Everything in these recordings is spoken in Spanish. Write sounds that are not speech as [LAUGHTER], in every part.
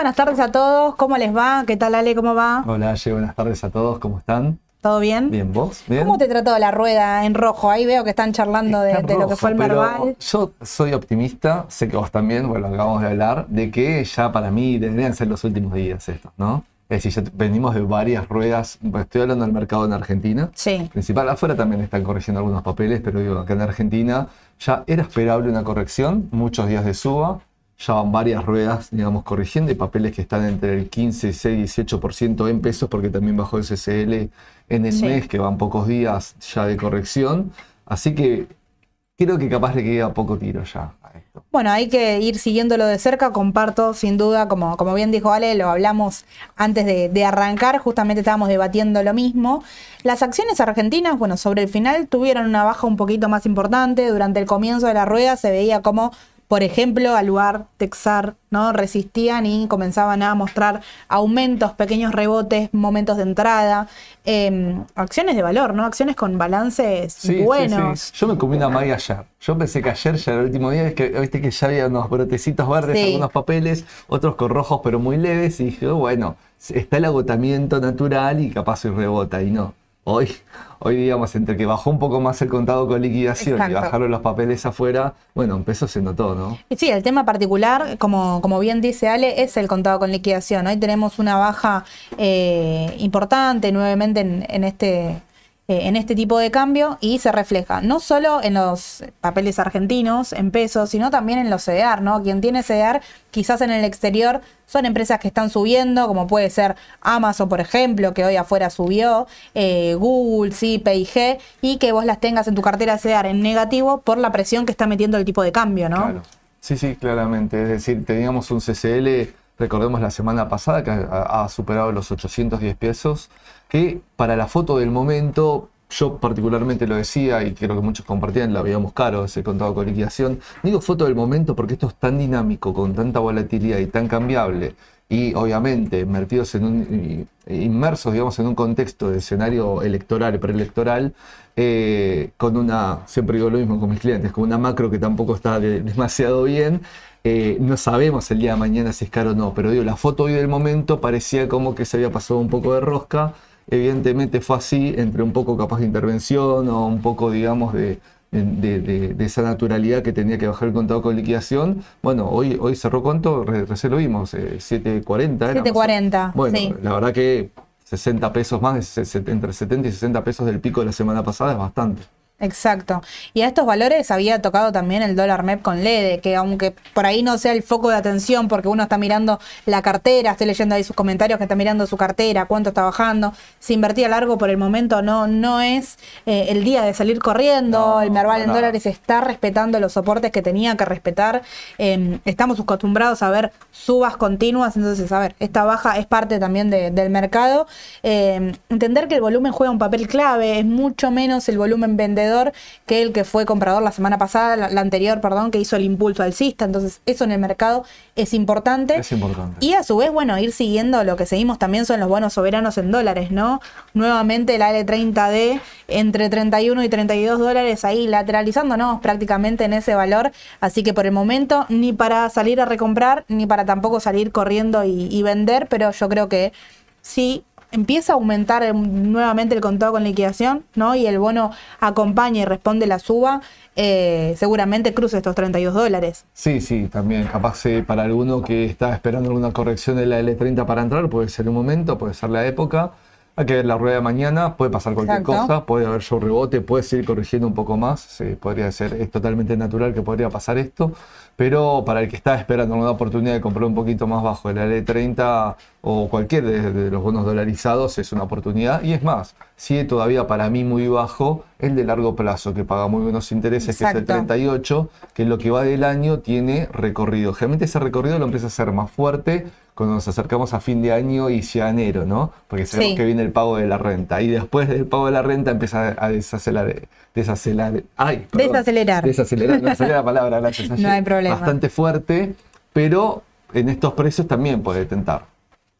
Buenas tardes a todos, ¿cómo les va? ¿Qué tal Ale? ¿Cómo va? Hola Ale, buenas tardes a todos, ¿cómo están? ¿Todo bien? Bien, ¿vos? ¿Bien? ¿Cómo te trató la rueda en rojo? Ahí veo que están charlando de, de lo que fue el Merval. Yo soy optimista, sé que vos también, bueno, acabamos de hablar, de que ya para mí deberían ser los últimos días estos, ¿no? Es decir, ya venimos de varias ruedas, estoy hablando del mercado en Argentina, Sí, principal, afuera también están corrigiendo algunos papeles, pero digo, acá en Argentina ya era esperable una corrección, muchos días de suba, ya van varias ruedas, digamos, corrigiendo y papeles que están entre el 15, 16, 18% en pesos, porque también bajó el CCL en el Sí. mes, que van pocos días ya de corrección. Así que creo que capaz le queda poco tiro ya a esto. Bueno, hay que ir siguiéndolo de cerca, comparto sin duda, como, como bien dijo Ale, lo hablamos antes de, de arrancar, justamente estábamos debatiendo lo mismo. Las acciones argentinas, bueno, sobre el final tuvieron una baja un poquito más importante, durante el comienzo de la rueda se veía como, por ejemplo, Aluar, Texar, ¿no? Resistían y comenzaban a mostrar aumentos, pequeños rebotes, momentos de entrada, eh, acciones de valor, ¿no? Acciones con balances Sí, sí, buenos. sí. Yo me comí una Maggie ayer. Yo pensé que ayer ya era el último día, es que viste que ya había unos brotecitos verdes, algunos papeles, otros con rojos pero muy leves, y dije, oh, bueno, está el agotamiento natural y capaz hoy rebota, y no. Hoy, hoy digamos, entre que bajó un poco más el contado con liquidación y Exacto. bajaron los papeles afuera, bueno, empezó se notó, ¿no? Y Sí, el tema particular, como, como bien dice Ale, es el contado con liquidación. Hoy tenemos una baja eh, importante nuevamente en, en este, en este tipo de cambio y se refleja no solo en los papeles argentinos, en pesos, sino también en los CDR, ¿no? Quien tiene CDR, quizás en el exterior, son empresas que están subiendo, como puede ser Amazon, por ejemplo, que hoy afuera subió, eh, Google, sí, PIG, y que vos las tengas en tu cartera CDR en negativo por la presión que está metiendo el tipo de cambio, ¿no? Claro. Sí, sí, claramente. Es decir, teníamos un CCL, recordemos la semana pasada, que ha, ha superado los 810 pesos, que para la foto del momento, yo particularmente lo decía y creo que muchos compartían, la veíamos caro ese contado con liquidación. Digo foto del momento porque esto es tan dinámico, con tanta volatilidad y tan cambiable. Y obviamente, y- inmersos, digamos, en un contexto de escenario electoral, preelectoral, eh, con una, siempre digo lo mismo con mis clientes, con una macro que tampoco está de- demasiado bien, eh, no sabemos el día de mañana si es caro o no, pero digo, la foto hoy del momento parecía como que se había pasado un poco de rosca, evidentemente fue así, entre un poco capaz de intervención o un poco, digamos, de, de, de- de esa naturalidad que tenía que bajar el contado con liquidación. Bueno, hoy, hoy cerró cuánto, Re- recién lo vimos, eh, 7.40 era. más o- 7.40, Bueno, sí. la verdad que 60 pesos más, entre 70 y 60 pesos del pico de la semana pasada es bastante. Exacto. Y a estos valores había tocado también el dólar MEP con LEDE, que aunque por ahí no sea el foco de atención, porque uno está mirando la cartera, estoy leyendo ahí sus comentarios que está mirando su cartera, cuánto está bajando, se invertía largo por el momento, no, no es eh, el día de salir corriendo, No, el Merval en dólares está respetando los soportes que tenía que respetar, Eh, estamos acostumbrados a ver subas continuas, entonces, a ver, esta baja es parte también de- del mercado. Eh, entender que el volumen juega un papel clave, es mucho menos el volumen vendedor que el que fue comprador la semana pasada, la, la anterior, perdón, que hizo el impulso alcista, entonces eso en el mercado es importante. Es importante. Y a su vez, bueno, ir siguiendo lo que seguimos también son los bonos soberanos en dólares, ¿no? Nuevamente la L30D entre 31 y 32 dólares ahí lateralizándonos prácticamente en ese valor. Así que por el momento ni para salir a recomprar, ni para tampoco salir corriendo y, y vender, pero yo creo que sí empieza a aumentar nuevamente el contado con liquidación, ¿no? Y el bono acompaña y responde la suba, eh, seguramente cruce estos 32 dólares. Sí, sí, también. Capaz eh, para alguno que está esperando alguna corrección de la L30 para entrar, puede ser un momento, puede ser la época. Hay que ver la rueda de mañana, puede pasar cualquier Exacto. cosa, puede haber show rebote, puede seguir corrigiendo un poco más, sí, podría ser, es totalmente natural que podría pasar esto, pero para el que está esperando una oportunidad de comprar un poquito más bajo de la L30 o cualquier de, de los bonos dolarizados es una oportunidad y es más, sigue todavía para mí muy bajo el de largo plazo que paga muy buenos intereses, que es el Exacto. 38, que en lo que va del año tiene recorrido. Generalmente ese recorrido lo empieza a ser más fuerte cuando nos acercamos a fin de año y ya enero, ¿no? Porque sabemos Sí. que viene el pago de la renta. Y después del pago de la renta empieza a desacelerar. desacelerar ay, perdón. Desacelerar. Desacelerar, no salía la palabra, gracias. [LAUGHS] No hay problema. Bastante fuerte, pero en estos precios también puede tentar.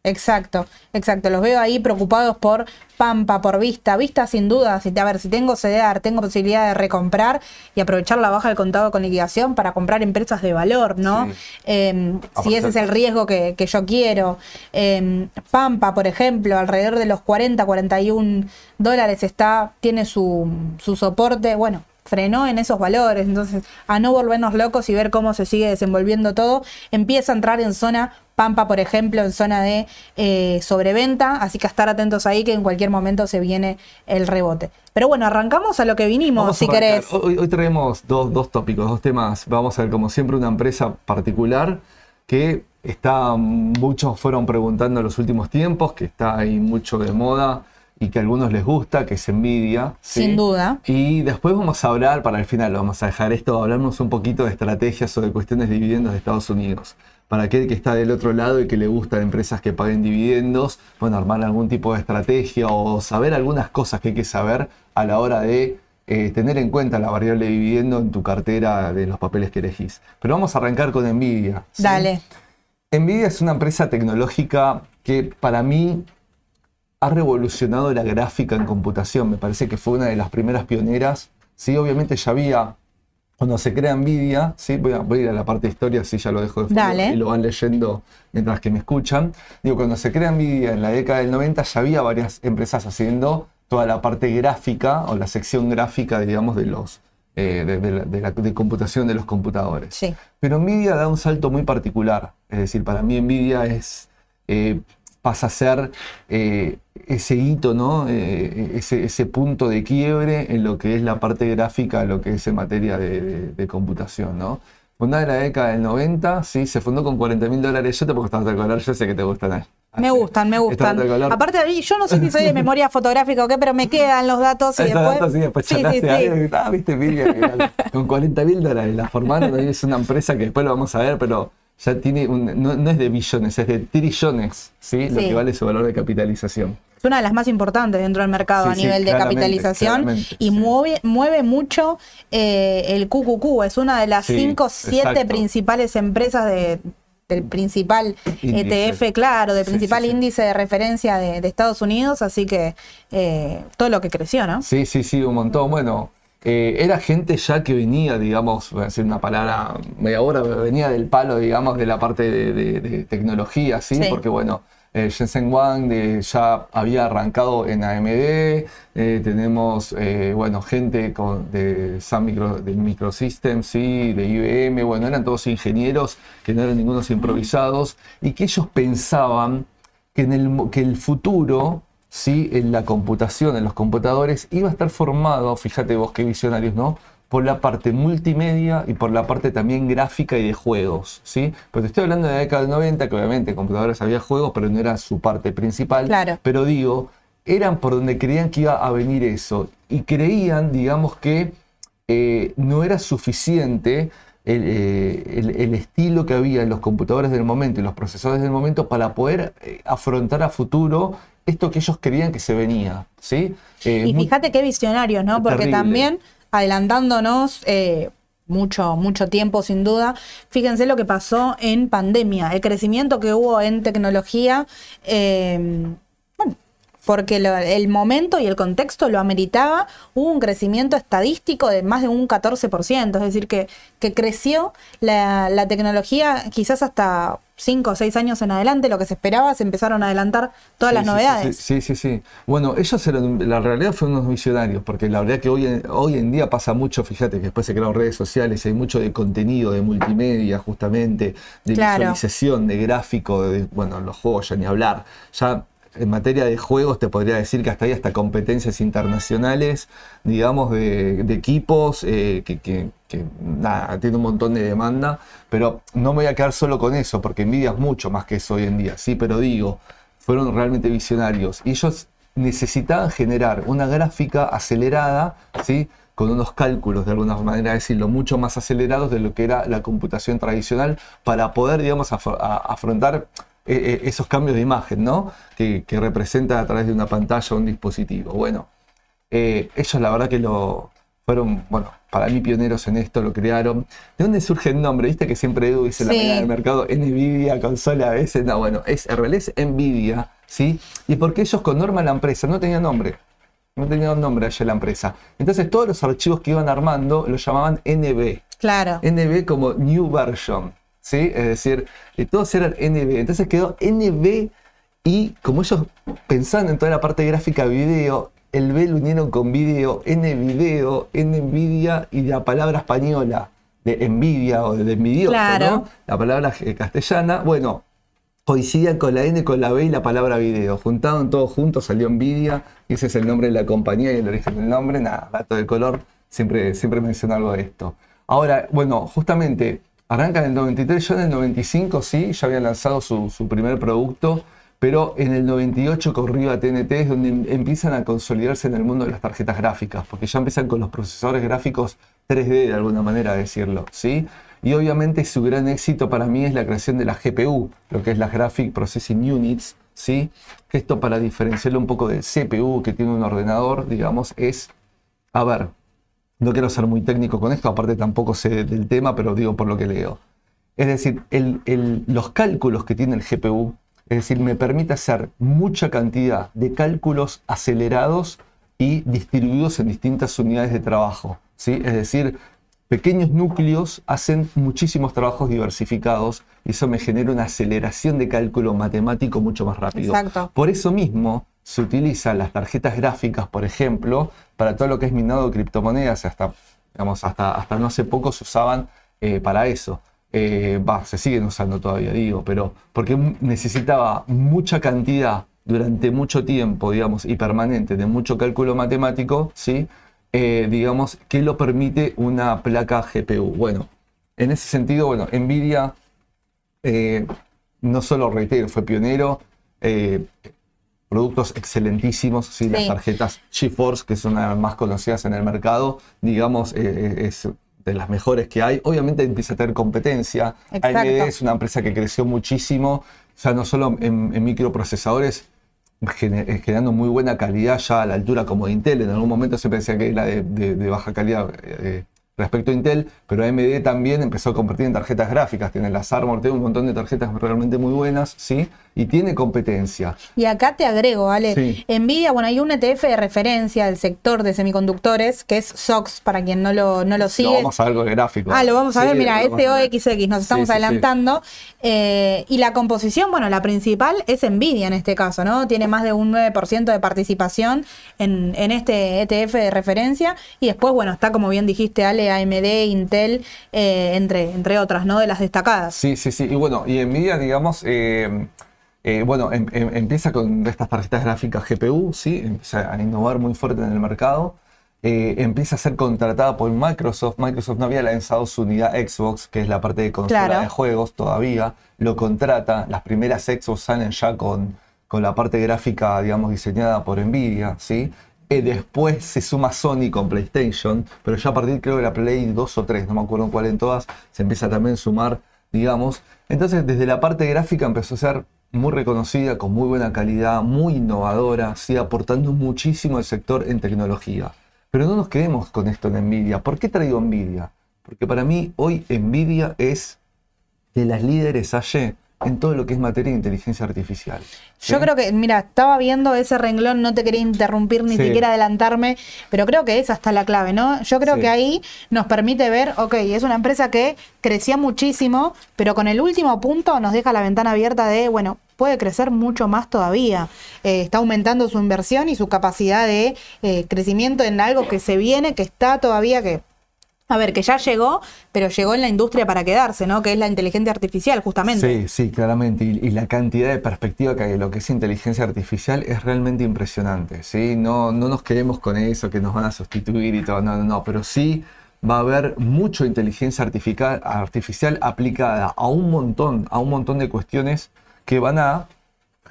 Exacto, exacto. Los veo ahí preocupados por Pampa, por Vista. Vista sin duda, si, a ver, si tengo CDR, tengo posibilidad de recomprar y aprovechar la baja del contado con liquidación para comprar empresas de valor, ¿no? Sí. Eh, si ese es el riesgo que, que yo quiero. Eh, Pampa, por ejemplo, alrededor de los 40, 41 dólares está, tiene su, su soporte. Bueno, frenó en esos valores. Entonces, a no volvernos locos y ver cómo se sigue desenvolviendo todo, empieza a entrar en zona Pampa, por ejemplo, en zona de eh, sobreventa, así que a estar atentos ahí que en cualquier momento se viene el rebote. Pero bueno, arrancamos a lo que vinimos, Vamos si querés. Hoy, hoy traemos dos, dos tópicos, dos temas. Vamos a ver, como siempre, una empresa particular que está, muchos fueron preguntando en los últimos tiempos, que está ahí mucho de moda y que a algunos les gusta, que es Nvidia. ¿sí? Sin duda. Y después vamos a hablar, para el final vamos a dejar esto, hablarnos un poquito de estrategias o de cuestiones de dividendos de Estados Unidos. Para aquel que está del otro lado y que le gustan empresas que paguen dividendos, bueno, armar algún tipo de estrategia o saber algunas cosas que hay que saber a la hora de eh, tener en cuenta la variable de dividendo en tu cartera de los papeles que elegís. Pero vamos a arrancar con Nvidia. ¿sí? Dale. Nvidia es una empresa tecnológica que para mí ha revolucionado la gráfica en computación. Me parece que fue una de las primeras pioneras. Sí, obviamente ya había, cuando se crea Nvidia, ¿sí? voy, a, voy a ir a la parte de historia, así ya lo dejo de fondo y lo van leyendo mientras que me escuchan. Digo, cuando se crea Nvidia en la década del 90 ya había varias empresas haciendo toda la parte gráfica o la sección gráfica, digamos, de los... eh, de, de la- de la- de computación de los computadores. Sí. Pero Nvidia da un salto muy particular. Es decir, para mí Nvidia es, eh, pasa a ser eh, ese hito, ¿no? Eh, ese, ese punto de quiebre en lo que es la parte gráfica, lo que es en materia de, de- de computación, ¿no? Fundada en la década del 90, sí, se fundó con 40 mil dólares. Yo te puedo estar de color, yo sé que te gustan. ¿eh? Me gustan, me gustan. Aparte, yo no sé si soy de [LAUGHS] memoria fotográfica o qué, pero me quedan los datos y después. datos, sí, después Sí, sí, sí. ahí, ah, viste, que con 40 mil dólares la formaron, es una empresa que después lo vamos a ver, pero ya tiene, un- no, no es de billones, es de trillones, ¿sí? Lo que vale su valor de capitalización. Es una de las más importantes dentro del mercado Sí, a sí, nivel de capitalización y mueve, mueve mucho eh, el QQQ. Es una de las Sí, 5 7 exacto. principales empresas de, del principal Índice. ETF, claro, del principal índice de referencia de, de Estados Unidos. Así que eh, todo lo que creció, ¿no? Sí, sí, sí, un montón. Bueno, eh, era gente ya que venía, digamos, voy a decir una palabra media hora, venía del palo, digamos, de la parte de, de- de tecnología, ¿sí? Sí. Porque, bueno, eh, Jensen Wang de- ya había arrancado en AMD, eh, tenemos, eh, bueno, gente con, de Sun Micro, de Microsystems, sí, de IBM, bueno, eran todos ingenieros que no eran ningunos improvisados y que ellos pensaban que, en el, que el futuro, en la computación, en los computadores, iba a estar formado, fíjate vos qué visionarios, ¿no? Por la parte multimedia y por la parte también gráfica y de juegos, ¿sí? Te estoy hablando de la década del 90, que obviamente en computadores había juegos, pero no era su parte principal. Claro. Pero digo, eran por donde creían que iba a venir eso. Y creían, digamos, que eh, no era suficiente el, eh, el- el estilo que había en los computadores del momento y los procesadores del momento para poder eh, afrontar a futuro esto que ellos creían que se venía. ¿sí? Eh, Y muy- fíjate qué visionarios, ¿no? Porque Terrible. también, adelantándonos eh, mucho, mucho tiempo sin duda, fíjense lo que pasó en pandemia, el crecimiento que hubo en tecnología. eh, porque lo- el momento y el contexto lo ameritaba, hubo un crecimiento estadístico de más de un 14%, es decir, que, que creció la, la tecnología quizás hasta 5 o 6 años en adelante, lo que se esperaba, se empezaron a adelantar todas Sí, las sí, novedades. Sí, sí, sí. Bueno, ellos eran, la realidad fueron unos visionarios, porque la verdad que hoy en, hoy en día pasa mucho, fíjate que después se crearon redes sociales, hay mucho de contenido, de multimedia, justamente, de Claro. visualización, de gráfico, de, bueno, los juegos ya ni hablar. Ya en materia de juegos te podría decir que hasta hay hasta competencias internacionales, digamos, de, de equipos eh, que, que- nada, tiene un montón de demanda, pero no me voy a quedar solo con eso, porque Nvidia es mucho más que eso hoy en día, sí, pero digo, fueron realmente visionarios y ellos necesitaban generar una gráfica acelerada, ¿sí? con unos cálculos, de alguna manera decirlo, mucho más acelerados de lo que era la computación tradicional para poder, digamos, afrontar eh, eh, esos cambios de imagen, ¿no? Que, que representa a través de una pantalla o un dispositivo. Bueno, eh, ellos la verdad que lo fueron, bueno, para mí pioneros en esto, lo crearon. ¿De dónde surge el nombre? Viste que siempre Edu dice la mañana del mercado, Nvidia, consola a veces, no, bueno, es, en realidad es Nvidia, ¿sí? Y porque ellos con Norma la empresa no tenían nombre. No tenía un nombre allá la empresa. Entonces todos los archivos que iban armando los llamaban NB. Claro. NB como New Version. ¿Sí? Es decir, todos eran NB. Entonces quedó NB y como ellos pensaban en toda la parte gráfica video, el B lo unieron con video, N video, N Nvidia y la palabra española de envidia o de envidioso. La palabra castellana. Bueno, coincidían con la N, con la B y la palabra video. Juntaron todos juntos, salió Nvidia, y ese es el nombre de la compañía y el origen del nombre. Nada, dato de color, siempre, siempre menciono algo de esto. Ahora, bueno, justamente arrancan en el 93, yo en el 95 sí, ya había lanzado su, su primer producto, pero en el 98 corrió a TNT, es donde em, empiezan a consolidarse en el mundo de las tarjetas gráficas, porque ya empiezan con los procesadores gráficos 3D, de alguna manera decirlo, ¿sí? Y obviamente su gran éxito para mí es la creación de la GPU, lo que es la Graphic Processing Units, ¿sí? Esto para diferenciarlo un poco del CPU que tiene un ordenador, digamos, es, a ver, no quiero ser muy técnico con esto, aparte tampoco sé del tema, pero digo por lo que leo. Es decir, los cálculos que tiene el GPU, es decir, me permite hacer mucha cantidad de cálculos acelerados y distribuidos en distintas unidades de trabajo. ¿sí? Es decir, pequeños núcleos hacen muchísimos trabajos diversificados y eso me genera una aceleración de cálculo matemático mucho más rápido. Exacto. Por eso mismo se utilizan las tarjetas gráficas, por ejemplo, para todo lo que es minado de criptomonedas, hasta, digamos, hasta, hasta no hace poco se usaban eh, para eso. Eh, se siguen usando todavía, digo, pero porque necesitaba mucha cantidad durante mucho tiempo, digamos, y permanente de mucho cálculo matemático, ¿sí? Eh, digamos, que lo permite una placa GPU. Bueno, en ese sentido, bueno, Nvidia eh, no solo reitero, fue pionero, productos excelentísimos, ¿sí? las tarjetas GeForce, que son las más conocidas en el mercado, digamos, es de las mejores que hay. Obviamente empieza a tener competencia. AMD es una empresa que creció muchísimo, ya no solo en microprocesadores, eh, generando muy buena calidad ya a la altura como de Intel. En algún momento se pensaba que era de, de baja calidad eh, respecto a Intel, pero AMD también empezó a convertir en tarjetas gráficas. Tiene las Armor, tiene un montón de tarjetas realmente muy buenas, ¿sí? Y tiene competencia. Y acá te agrego, Ale. Nvidia, bueno, hay un ETF de referencia del sector de semiconductores, que es SOX, para quien no lo, no lo sigue. vamos a ver con gráfico. Ah, lo vamos a ver, mira, SOXX, nos estamos adelantando. Eh, y la composición, bueno, la principal es Nvidia en este caso, ¿no? Tiene más de un 9% de participación en, en este ETF de referencia. Y después, bueno, está como bien dijiste, Ale, AMD, Intel, eh, entre, entre otras, ¿no? De las destacadas. Sí, sí, sí. Y bueno, y Nvidia, digamos, eh, eh, bueno, em, em, empieza con estas tarjetas gráficas GPU, ¿sí? Empieza a innovar muy fuerte en el mercado. empieza a ser contratada por Microsoft. Microsoft no había lanzado su unidad Xbox, que es la parte de consola de juegos todavía. Lo contrata. Las primeras Xbox salen ya con, con la parte gráfica, digamos, diseñada por Nvidia, ¿sí? Después se suma Sony con PlayStation, pero ya a partir creo de la Play 2 o 3, no me acuerdo cuál en todas, se empieza también a sumar, digamos. Entonces desde la parte gráfica empezó a ser muy reconocida, con muy buena calidad, muy innovadora, ¿sí? aportando muchísimo al sector en tecnología. Pero no nos quedemos con esto en Nvidia. ¿Por qué traigo Nvidia? Porque para mí hoy Nvidia es de las líderes allí en todo lo que es materia de inteligencia artificial. Yo creo que, mira, estaba viendo ese renglón, no te quería interrumpir ni siquiera adelantarme, pero creo que esa está la clave, ¿no? Yo creo que ahí nos permite ver, ok, es una empresa que crecía muchísimo, pero con el último punto nos deja la ventana abierta de, bueno, puede crecer mucho más todavía. Eh, está aumentando su inversión y su capacidad de eh, crecimiento en algo que se viene, que está todavía, que a ver, que ya llegó, pero llegó en la industria para quedarse, ¿no? Que es la inteligencia artificial, justamente. Sí, sí, claramente. Y, la cantidad de perspectiva que hay lo que es inteligencia artificial es realmente impresionante, ¿sí? No, no nos quedemos con eso, que nos van a sustituir y todo, no, no, no, pero sí va a haber mucha inteligencia artificial aplicada a un montón, a un montón de cuestiones que van a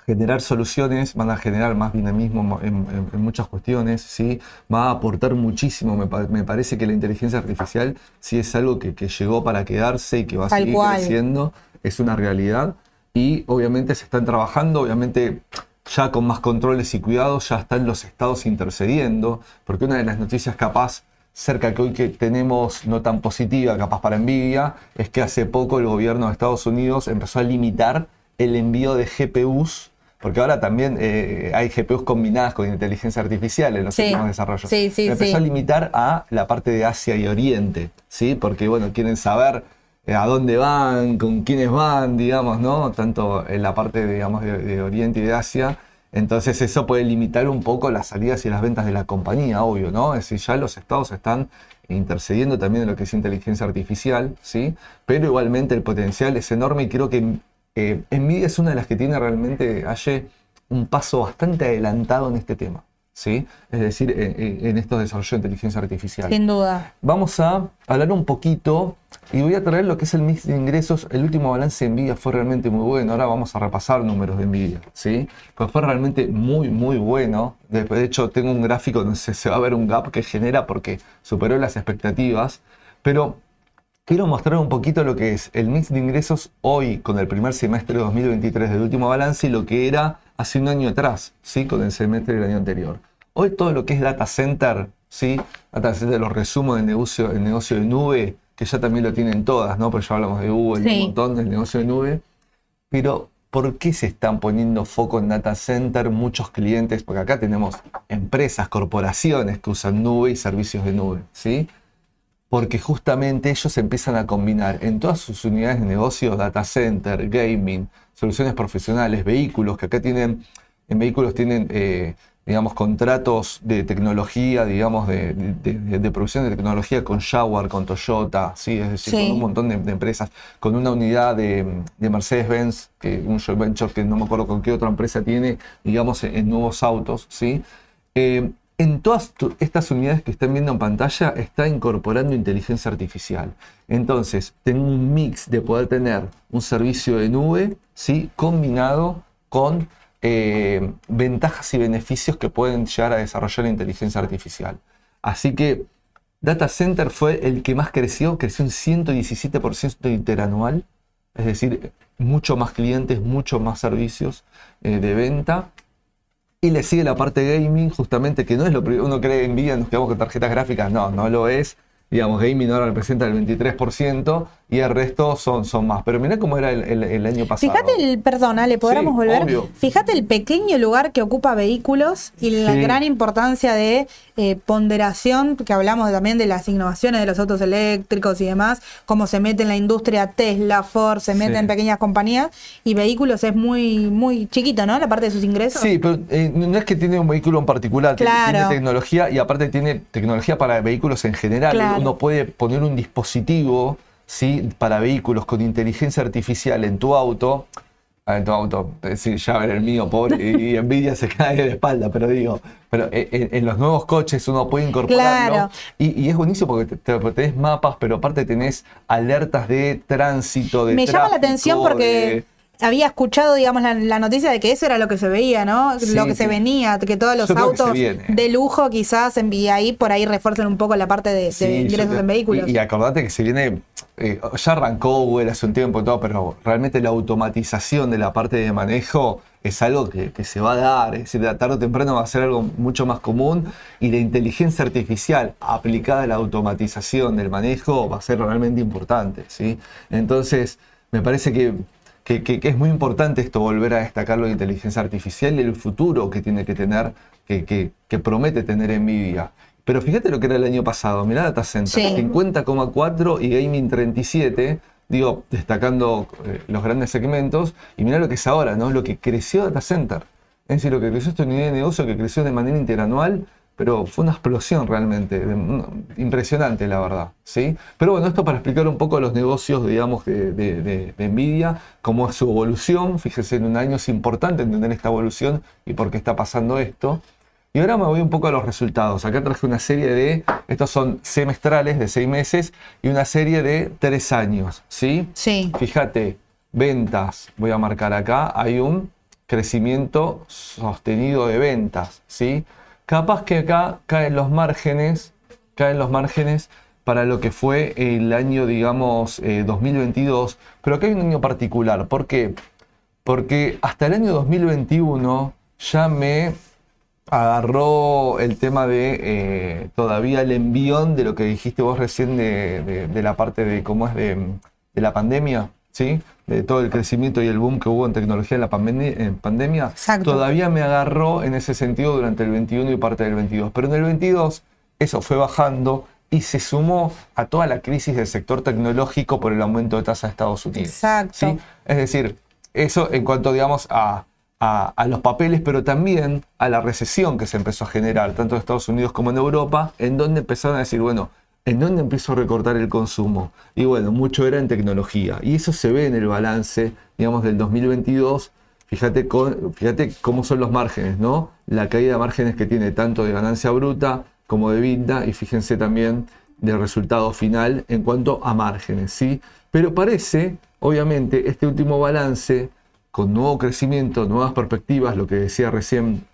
generar soluciones, van a generar más dinamismo en, muchas cuestiones, ¿sí? va a aportar muchísimo. Me, parece que la inteligencia artificial sí es algo que, llegó para quedarse y que va a seguir creciendo, es una realidad. Y obviamente se están trabajando, obviamente ya con más controles y cuidados, ya están los estados intercediendo, porque una de las noticias capaz cerca que hoy que tenemos no tan positiva, capaz para Nvidia, es que hace poco el gobierno de Estados Unidos empezó a limitar el envío de GPUs, porque ahora también eh, hay GPUs combinadas con inteligencia artificial en los Sí. últimos desarrollos. Sí, sí, empezó sí. a limitar a la parte de Asia y Oriente, ¿sí? Porque, bueno, quieren saber eh, a dónde van, con quiénes van, digamos, ¿no? Tanto en la parte, digamos, de, de Oriente y de Asia. Entonces eso puede limitar un poco las salidas y las ventas de la compañía, obvio, ¿no? Es decir, ya los estados están intercediendo también en lo que es inteligencia artificial, ¿sí? Pero igualmente el potencial es enorme y creo que eh, Nvidia es una de las que tiene realmente, Aye, un paso bastante adelantado en este tema, ¿sí? Es decir, eh, eh, en estos desarrollos de inteligencia artificial. Sin duda. Vamos a hablar un poquito y voy a traer lo que es el mix de ingresos. El último balance de Nvidia fue realmente muy bueno. Ahora vamos a repasar números de Nvidia, ¿sí? Pues fue realmente muy, muy bueno. De, de hecho, tengo un gráfico donde se, se va a ver un gap que genera porque superó las expectativas. Pero quiero mostrar un poquito lo que es el mix de ingresos hoy con el primer semestre de 2023 del último balance y lo que era hace un año atrás, ¿sí? Con el semestre del año anterior. Hoy todo lo que es data center, ¿sí? Data center, los resumos del negocio, el negocio de nube, que ya también lo tienen todas, ¿no? Pero ya hablamos de Google, Sí. un montón del negocio de nube. Pero, ¿por qué se están poniendo foco en data center muchos clientes? Porque acá tenemos empresas, corporaciones que usan nube y servicios de nube, ¿sí? Porque justamente ellos empiezan a combinar en todas sus unidades de negocio, data center, gaming, soluciones profesionales, vehículos, que acá tienen, en vehículos tienen, eh, digamos, contratos de tecnología, digamos, de, de- de- de producción de tecnología con Jaguar, con Toyota, ¿sí? es decir, Sí. con un montón de, empresas, con una unidad de, de Mercedes-Benz, que un joint venture que no me acuerdo con qué otra empresa tiene, digamos, en, en nuevos autos, ¿sí? Eh, en todas estas unidades que están viendo en pantalla está incorporando inteligencia artificial. Entonces, tengo un mix de poder tener un servicio de nube, ¿sí? Combinado con eh, ventajas y beneficios que pueden llegar a desarrollar la inteligencia artificial. Así que Data Center fue el que más creció, creció un 117% interanual, es decir, mucho más clientes, mucho más servicios eh, de venta. Y le sigue la parte gaming, justamente, que no es lo primero. Uno cree en nos quedamos con tarjetas gráficas. No, no lo es. Digamos, gaming ahora representa el 23% y el resto son, son más. Pero mirá cómo era el, el- el año pasado. Fíjate el, perdón, Ale, podríamos Sí, volver. obvio. Fíjate el pequeño lugar que ocupa vehículos y la gran importancia de eh, ponderación, que hablamos también de las innovaciones de los autos eléctricos y demás, cómo se mete en la industria Tesla, Ford, se mete Sí. en pequeñas compañías y vehículos es muy, muy chiquito, ¿no? La parte de sus ingresos. Sí, pero eh, no es que tiene un vehículo en particular, tiene- Claro. tiene tecnología y aparte tiene tecnología para vehículos en general. Claro. Uno puede poner un dispositivo ¿sí? para vehículos con inteligencia artificial en tu auto. ah, En tu auto, es decir, ya ver el mío, pobre, y, envidia se cae de la espalda, pero digo, pero en, en- en los nuevos coches uno puede incorporarlo. Claro. Y, y es buenísimo porque te- te- tenés mapas, pero aparte tenés alertas de tránsito, de Me llama la atención porque de- había escuchado, digamos, la, la noticia de que eso era lo que se veía, ¿no? Sí, lo que se venía, que todos los Yo autos de lujo quizás en ahí por ahí refuercen un poco la parte de, Sí, ingresos en vehículos. Y, y acordate que se viene, eh, ya arrancó Google hace un tiempo y todo, pero realmente la automatización de la parte de manejo es algo que, que se va a dar, es decir, tarde o temprano va a ser algo mucho más común y la inteligencia artificial aplicada a la automatización del manejo va a ser realmente importante, ¿sí? Entonces, me parece que, que- que- que es muy importante esto, volver a destacar lo de inteligencia artificial y el futuro que tiene que tener, que, promete tener Nvidia. Pero fíjate lo que era el año pasado, mirá Data Center, Sí. 50,4 y Gaming 37, digo, destacando eh, los grandes segmentos, y mirá lo que es ahora, ¿no? Lo que creció Data Center. Es decir, lo que creció esta unidad de negocio, que creció de manera interanual, pero fue una explosión realmente, impresionante la verdad, ¿sí? Pero bueno, esto para explicar un poco los negocios, digamos, de, de, de- de Nvidia, cómo es su evolución, fíjese, en un año es importante entender esta evolución y por qué está pasando esto. Y ahora me voy un poco a los resultados. Acá traje una serie de, estos son semestrales de seis meses y una serie de tres años, ¿sí? Sí. Fíjate, ventas, voy a marcar acá, hay un crecimiento sostenido de ventas, ¿sí? Capaz que acá caen los márgenes, caen los márgenes para lo que fue el año, digamos, eh, 2022, pero acá hay un año particular. ¿Por qué? Porque hasta el año 2021 ya me agarró el tema de eh, todavía el envión de lo que dijiste vos recién de, de, la parte de cómo es de, de, la pandemia, ¿sí? De todo el crecimiento y el boom que hubo en tecnología en la pandemia. Todavía me agarró en ese sentido durante el 21 y parte del 22. Pero en el 22 eso fue bajando y se sumó a toda la crisis del sector tecnológico por el aumento de tasa de Estados Unidos. Exacto. Es decir, eso en cuanto, digamos, a, a, los papeles, pero también a la recesión que se empezó a generar, tanto en Estados Unidos como en Europa, en donde empezaron a decir, bueno, ¿en dónde empezó a recortar el consumo? Y bueno, mucho era en tecnología. Y eso se ve en el balance, digamos, del 2022. Fíjate, fíjate cómo son los márgenes, ¿no? La caída de márgenes que tiene tanto de ganancia bruta como de vida y fíjense también del resultado final en cuanto a márgenes, ¿sí? Pero parece, obviamente, este último balance con nuevo crecimiento, nuevas perspectivas, lo que decía recién,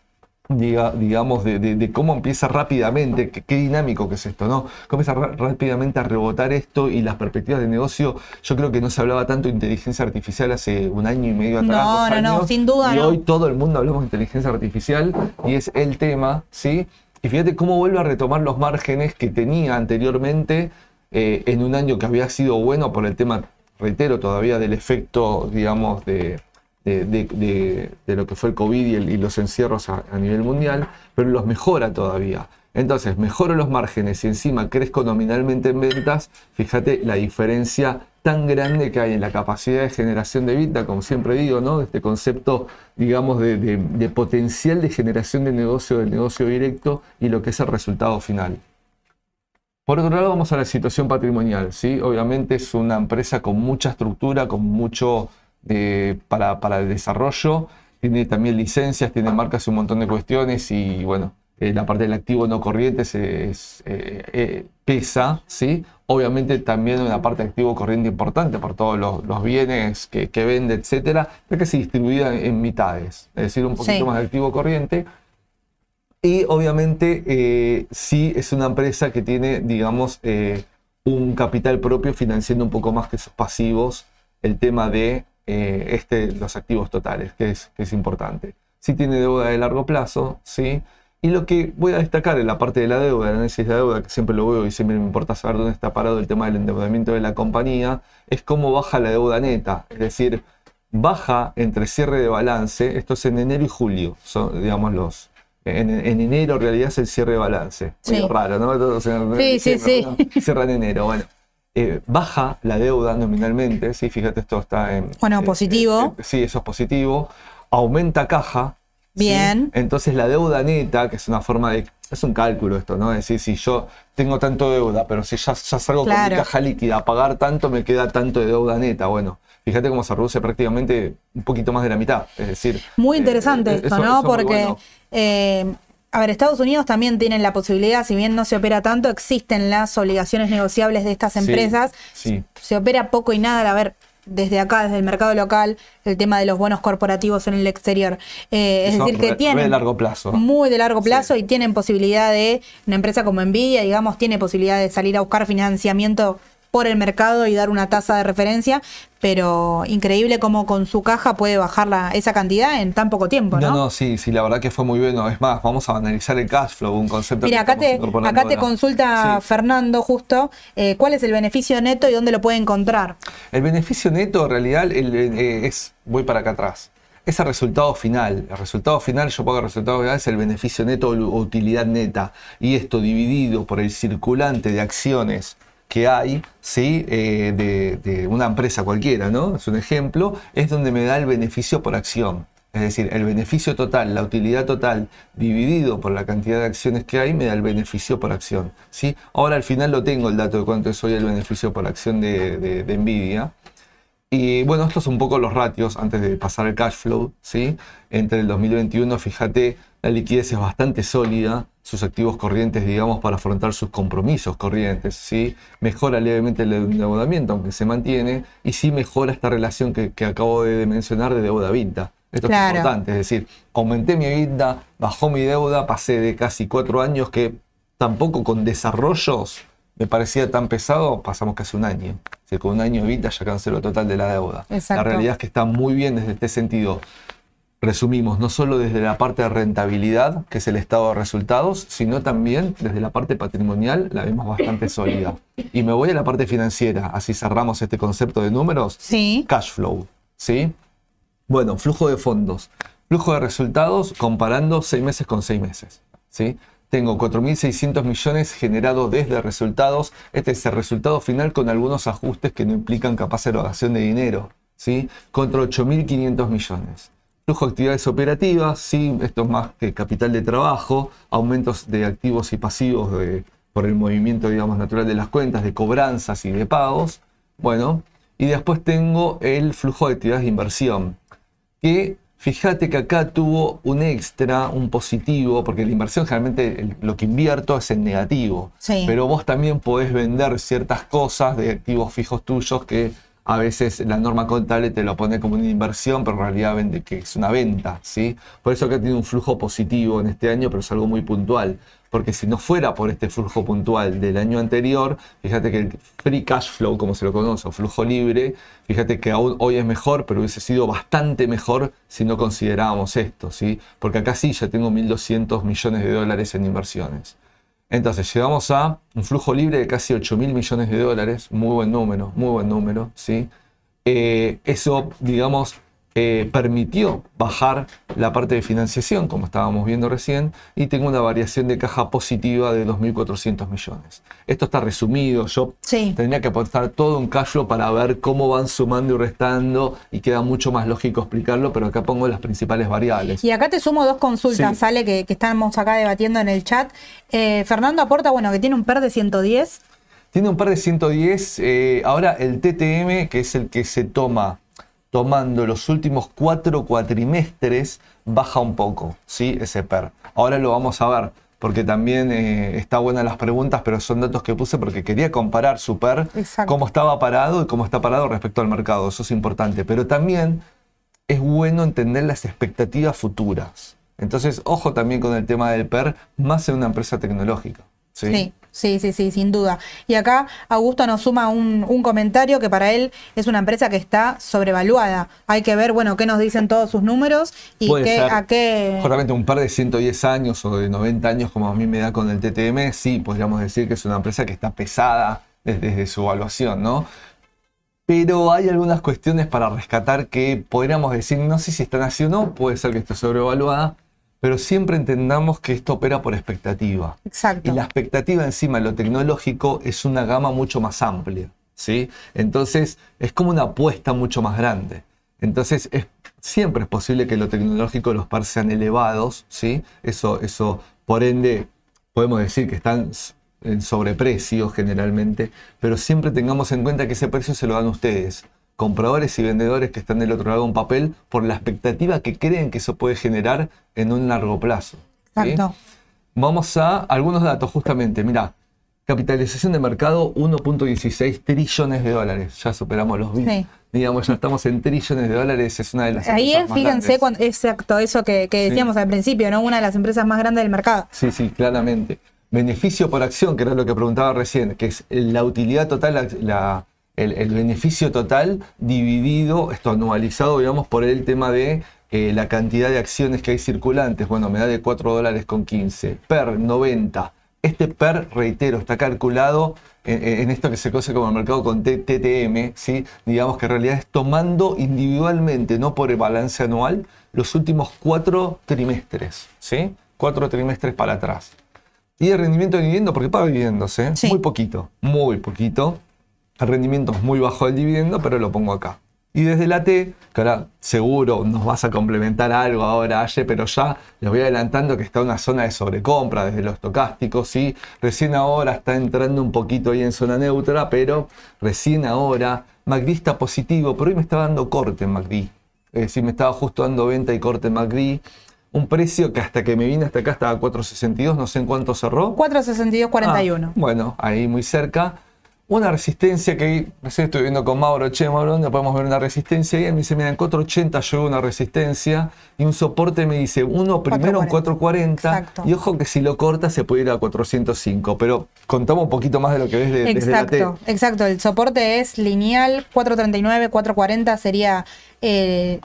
diga, digamos, de, cómo empieza rápidamente, qué, dinámico que es esto, ¿no? Cómo empieza rápidamente a rebotar esto y las perspectivas de negocio. Yo creo que no se hablaba tanto de inteligencia artificial hace un año y medio atrás. No, no, no, sin duda. Y hoy todo el mundo hablamos de inteligencia artificial y es el tema, ¿sí? Y fíjate cómo vuelve a retomar los márgenes que tenía anteriormente eh, en un año que había sido bueno por el tema, reitero, todavía del efecto, digamos, de, de, lo que fue el COVID y, los encierros a, nivel mundial, pero los mejora todavía. Entonces, mejoro los márgenes y encima crezco nominalmente en ventas, fíjate la diferencia tan grande que hay en la capacidad de generación de vida, como siempre digo, ¿no? Este concepto, digamos, de, potencial de generación de negocio, del negocio directo y lo que es el resultado final. Por otro lado, vamos a la situación patrimonial, ¿sí? Obviamente es una empresa con mucha estructura, con mucho eh, para, para el desarrollo, tiene también licencias, tiene marcas y un montón de cuestiones y bueno, eh, la parte del activo no corriente se, eh, eh, pesa, ¿sí? Obviamente también una parte de activo corriente importante por todos los, bienes que, vende, etcétera, pero que se distribuida en, mitades, es decir, un poquito más de activo corriente. Y obviamente sí es una empresa que tiene, digamos, un capital propio financiando un poco más que sus pasivos el tema de este, los activos totales, que es, que es importante. Sí tiene deuda de largo plazo, sí, y lo que voy a destacar en la parte de la deuda, el análisis de deuda, que siempre lo veo y siempre me importa saber dónde está parado el tema del endeudamiento de la compañía, es cómo baja la deuda neta. Es decir, baja entre cierre de balance, esto es en enero y julio, son, digamos, los, en, enero en realidad es el cierre de balance. Sí. raro, ¿no? sí, sí, sí. Cierra en enero. Bueno, eh, baja la deuda nominalmente, sí, fíjate, esto está en... Bueno, positivo. Eh, sí, eso es positivo. Aumenta caja, Bien. Entonces la deuda neta, que es una forma de... Es un cálculo esto, ¿no? Es decir, si yo tengo tanto deuda, pero si ya, ya salgo con mi caja líquida a pagar tanto, me queda tanto de deuda neta. Bueno, fíjate cómo se reduce prácticamente un poquito más de la mitad. Es decir... Muy interesante eh, esto, ¿no? Porque... Eh, a ver, Estados Unidos también tienen la posibilidad, si bien no se opera tanto, existen las obligaciones negociables de estas empresas. Sí, Se opera poco y nada. A ver, desde acá, desde el mercado local, el tema de los bonos corporativos en el exterior. Eh, es decir, que tienen... Muy de largo plazo. Muy de largo plazo y tienen posibilidad de, una empresa como Nvidia, digamos, tiene posibilidad de salir a buscar financiamiento por el mercado y dar una tasa de referencia, pero increíble cómo con su caja puede bajar la, esa cantidad en tan poco tiempo. No, no, no, sí, sí, la verdad que fue muy bueno. Es más, vamos a analizar el cash flow, un concepto Mira, acá te, acá te consulta Fernando justo eh, cuál es el beneficio neto y dónde lo puede encontrar. El beneficio neto en realidad eh, es, voy para acá atrás es el resultado final. El resultado final, yo pongo el resultado final, es el beneficio neto o utilidad neta. Y esto dividido por el circulante de acciones que hay, ¿sí? Eh, de, una empresa cualquiera, ¿no? Es un ejemplo, es donde me da el beneficio por acción. Es decir, el beneficio total, la utilidad total dividido por la cantidad de acciones que hay, me da el beneficio por acción. ¿sí? Ahora al final lo tengo el dato de cuánto es hoy el beneficio por acción de, de, Nvidia. Y bueno, estos son un poco los ratios antes de pasar el cash flow. ¿sí? Entre el 2021, fíjate, la liquidez es bastante sólida sus activos corrientes, digamos, para afrontar sus compromisos corrientes, ¿sí? Mejora levemente el endeudamiento, aunque se mantiene, y sí mejora esta relación que, acabo de mencionar de deuda-vinta. Esto es importante, es decir, aumenté mi vida, bajó mi deuda, pasé de casi cuatro años que tampoco con desarrollos me parecía tan pesado, pasamos casi un año. O con un año de vida ya canceló total de la deuda. La realidad es que está muy bien desde este sentido resumimos, no solo desde la parte de rentabilidad, que es el estado de resultados, sino también desde la parte patrimonial, la vemos bastante sólida. Y me voy a la parte financiera, así cerramos este concepto de números. Sí. Cash flow, ¿sí? Bueno, flujo de fondos. Flujo de resultados comparando seis meses con seis meses, ¿sí? Tengo 4.600 millones generados desde resultados. Este es el resultado final con algunos ajustes que no implican capaz erogación de dinero, ¿sí? Contra 8.500 millones. Flujo de actividades operativas, sí, esto es más que capital de trabajo, aumentos de activos y pasivos por el movimiento, digamos, natural de las cuentas, de cobranzas y de pagos. Bueno, y después tengo el flujo de actividades de inversión, que fíjate que acá tuvo un extra, un positivo, porque la inversión generalmente lo que invierto es en negativo, Sí. pero vos también podés vender ciertas cosas de activos fijos tuyos que a veces la norma contable te lo pone como una inversión, pero en realidad vende que es una venta, ¿sí? Por eso que tiene un flujo positivo en este año, pero es algo muy puntual. Porque si no fuera por este flujo puntual del año anterior, fíjate que el free cash flow, como se lo conoce, o flujo libre, fíjate que aún hoy es mejor, pero hubiese sido bastante mejor si no considerábamos esto, ¿sí? Porque acá sí ya tengo 1.200 millones de dólares en inversiones. Entonces llegamos a un flujo libre de casi 8 mil millones de dólares, muy buen número, muy buen número, ¿sí? Eh, eso, digamos, eh, permitió bajar la parte de financiación, como estábamos viendo recién, y tengo una variación de caja positiva de 2.400 millones. Esto está resumido, yo Sí. tendría que aportar todo un cash flow para ver cómo van sumando y restando, y queda mucho más lógico explicarlo, pero acá pongo las principales variables. Y acá te sumo dos consultas, Sí. sale que, que estamos acá debatiendo en el chat. Eh, Fernando aporta, bueno, que tiene un PER de 110. Tiene un par de 110. eh, ahora el TTM, que es el que se toma tomando los últimos cuatro cuatrimestres, baja un poco, ¿sí? Ese PER. Ahora lo vamos a ver, porque también eh, está buenas las preguntas, pero son datos que puse porque quería comparar su PER, Exacto. cómo estaba parado y cómo está parado respecto al mercado. Eso es importante. Pero también es bueno entender las expectativas futuras. Entonces, ojo también con el tema del PER, más en una empresa tecnológica. ¿sí? Sí, sí, sí, sí, sin duda. Y acá Augusto nos suma un, un comentario que para él es una empresa que está sobrevaluada. Hay que ver, bueno, qué nos dicen todos sus números y qué, a qué... Justamente un par de 110 años o de 90 años, como a mí me da con el TTM, sí, podríamos decir que es una empresa que está pesada desde, desde su evaluación, ¿no? Pero hay algunas cuestiones para rescatar que podríamos decir, no sé si están así o no, puede ser que esté sobrevaluada, pero siempre entendamos que esto opera por expectativa. Exacto. Y la expectativa encima de lo tecnológico es una gama mucho más amplia, ¿sí? Entonces es como una apuesta mucho más grande. Entonces es, siempre es posible que lo tecnológico, los par sean elevados, ¿sí? Eso, eso, por ende, podemos decir que están en sobreprecio generalmente, pero siempre tengamos en cuenta que ese precio se lo dan ustedes, compradores y vendedores que están del otro lado de un papel, por la expectativa que creen que eso puede generar en un largo plazo. ¿sí? Exacto. Vamos a algunos datos justamente. Mira, capitalización de mercado 1.16 trillones de dólares. Ya superamos los bits. Sí. Digamos, ya estamos en trillones de dólares. Es una de las Ahí es, fíjense, cuando, exacto, eso que, que decíamos al principio, ¿no? Una de las empresas más grandes del mercado. Sí, sí, claramente. Beneficio por acción, que era lo que preguntaba recién, que es la utilidad total, la- el, el beneficio total dividido, esto anualizado, digamos, por el tema de eh, la cantidad de acciones que hay circulantes. Bueno, me da de 4 dólares con 15. PER 90. Este PER, reitero, está calculado en, en esto que se conoce como el mercado con TTM, ¿sí? digamos que en realidad es tomando individualmente, no por el balance anual, los últimos cuatro trimestres, ¿sí? Cuatro trimestres para atrás. Y el rendimiento de dividendo, porque paga dividendos, ¿eh? Sí. Muy poquito, muy poquito. El rendimiento es muy bajo del dividendo, pero lo pongo acá. Y desde la T, que ahora seguro nos vas a complementar algo ahora, Aye, pero ya les voy adelantando que está una zona de sobrecompra desde los estocásticos, ¿sí? Recién ahora está entrando un poquito ahí en zona neutra, pero recién ahora MACD está positivo, pero hoy me está dando corte en MACD. Es decir, me estaba justo dando venta y corte en MACD. Un precio que hasta que me vine hasta acá estaba a 4.62, no sé en cuánto cerró. 462.41. Ah, bueno, ahí muy cerca. Una resistencia que recién estoy viendo con Mauro, che, Mauro, ¿dónde podemos ver una resistencia? Y él me dice, mira, en 480 yo veo una resistencia y un soporte me dice, uno primero en 440 Exacto. y ojo que si lo corta se puede ir a 405, pero contamos un poquito más de lo que ves de, desde la T. Exacto, exacto. El soporte es lineal, 439, 440 sería eh,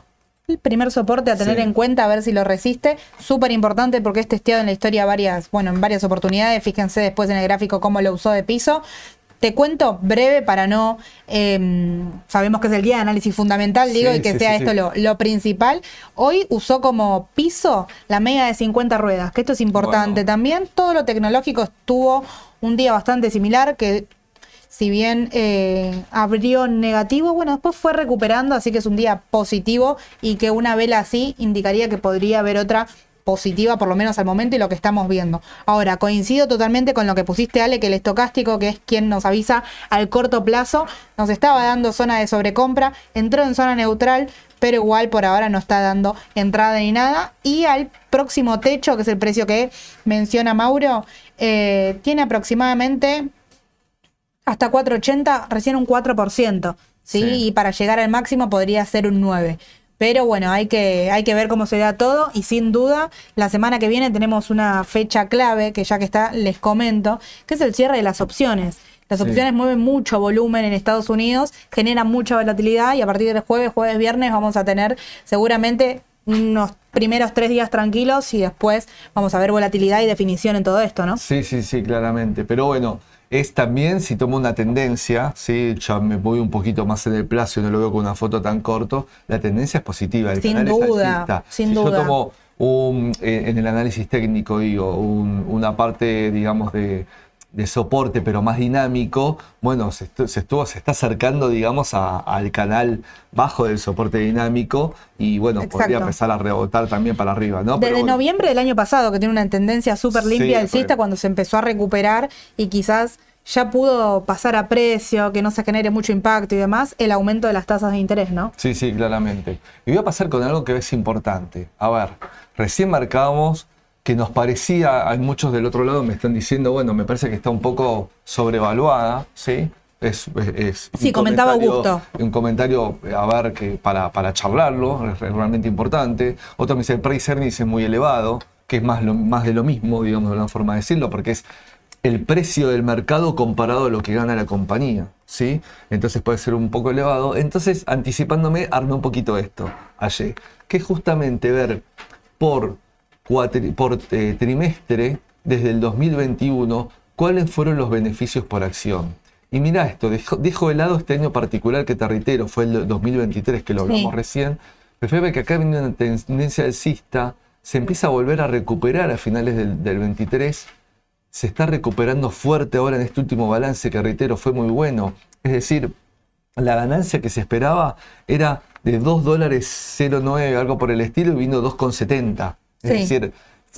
el primer soporte a tener Sí. en cuenta, a ver si lo resiste. Súper importante porque es testeado en la historia varias, bueno, en varias oportunidades. Fíjense después en el gráfico cómo lo usó de piso. Te cuento breve para no. eh, sabemos que es el día de análisis fundamental, digo, y que sí, sea sí, esto. Lo, lo principal. Hoy usó como piso la media de 50 ruedas, que esto es importante Bueno. también. Todo lo tecnológico estuvo un día bastante similar, que si bien eh, abrió negativo, bueno, después fue recuperando, así que es un día positivo y que una vela así indicaría que podría haber otra positiva, por lo menos al momento, y lo que estamos viendo. Ahora, coincido totalmente con lo que pusiste, Ale, que el estocástico, que es quien nos avisa al corto plazo, nos estaba dando zona de sobrecompra, entró en zona neutral, pero igual por ahora no está dando entrada ni nada. Y al próximo techo, que es el precio que menciona Mauro, eh, tiene aproximadamente hasta 4,80, recién un 4%, ¿sí? Sí. Y para llegar al máximo podría ser un 9%. Pero bueno, hay que, hay que ver cómo se da todo y sin duda la semana que viene tenemos una fecha clave que ya que está les comento, que es el cierre de las opciones. Las Sí. opciones mueven mucho volumen en Estados Unidos, generan mucha volatilidad y a partir del jueves, jueves, viernes vamos a tener seguramente unos primeros tres días tranquilos y después vamos a ver volatilidad y definición en todo esto, ¿no? Sí, sí, sí, claramente. Pero bueno, es también si tomo una tendencia, ¿sí? ya me voy un poquito más en el plazo y no lo veo con una foto tan corto, la tendencia es positiva. El Sin canal es duda, alcista. sin si duda. yo tomo un, eh, en el análisis técnico, digo, un- una parte, digamos, de, de soporte, pero más dinámico, bueno, se, estu- se estuvo, se está acercando, digamos, a- al canal bajo del soporte dinámico y bueno, podría empezar a rebotar también para arriba, ¿no? Pero Desde noviembre del año pasado, que tiene una tendencia súper limpia Sí, alcista, cuando se empezó a recuperar y quizás ya pudo pasar a precio, que no se genere mucho impacto y demás, el aumento de las tasas de interés, ¿no? Sí, sí, claramente. Y voy a pasar con algo que es importante. A ver, recién marcábamos que nos parecía, hay muchos del otro lado me están diciendo, bueno, me parece que está un poco sobrevaluada, ¿sí? Es, es- es Sí, un comentaba Augusto. Un comentario, a ver, que para, para charlarlo, es realmente importante. Otro me dice, el price earnings es muy elevado, que es más, lo, más de lo mismo, digamos, de una forma de decirlo, porque es el precio del mercado comparado a lo que gana la compañía, ¿sí? Entonces puede ser un poco elevado. Entonces, anticipándome, armé un poquito esto ayer, que es justamente ver por, cuatri- por eh, trimestre desde el 2021 cuáles fueron los beneficios por acción. Y mira esto, dejo, dejo de lado este año particular que te reitero, fue el 2023 que lo hablamos Sí. recién, pero fíjate que acá viene una tendencia alcista, se empieza a volver a recuperar a finales del, del 23 se está recuperando fuerte ahora en este último balance que reitero fue muy bueno. Es decir, la ganancia que se esperaba era de 2 dólares 0,9, algo por el estilo, y vino 2,70. Es Sí. decir,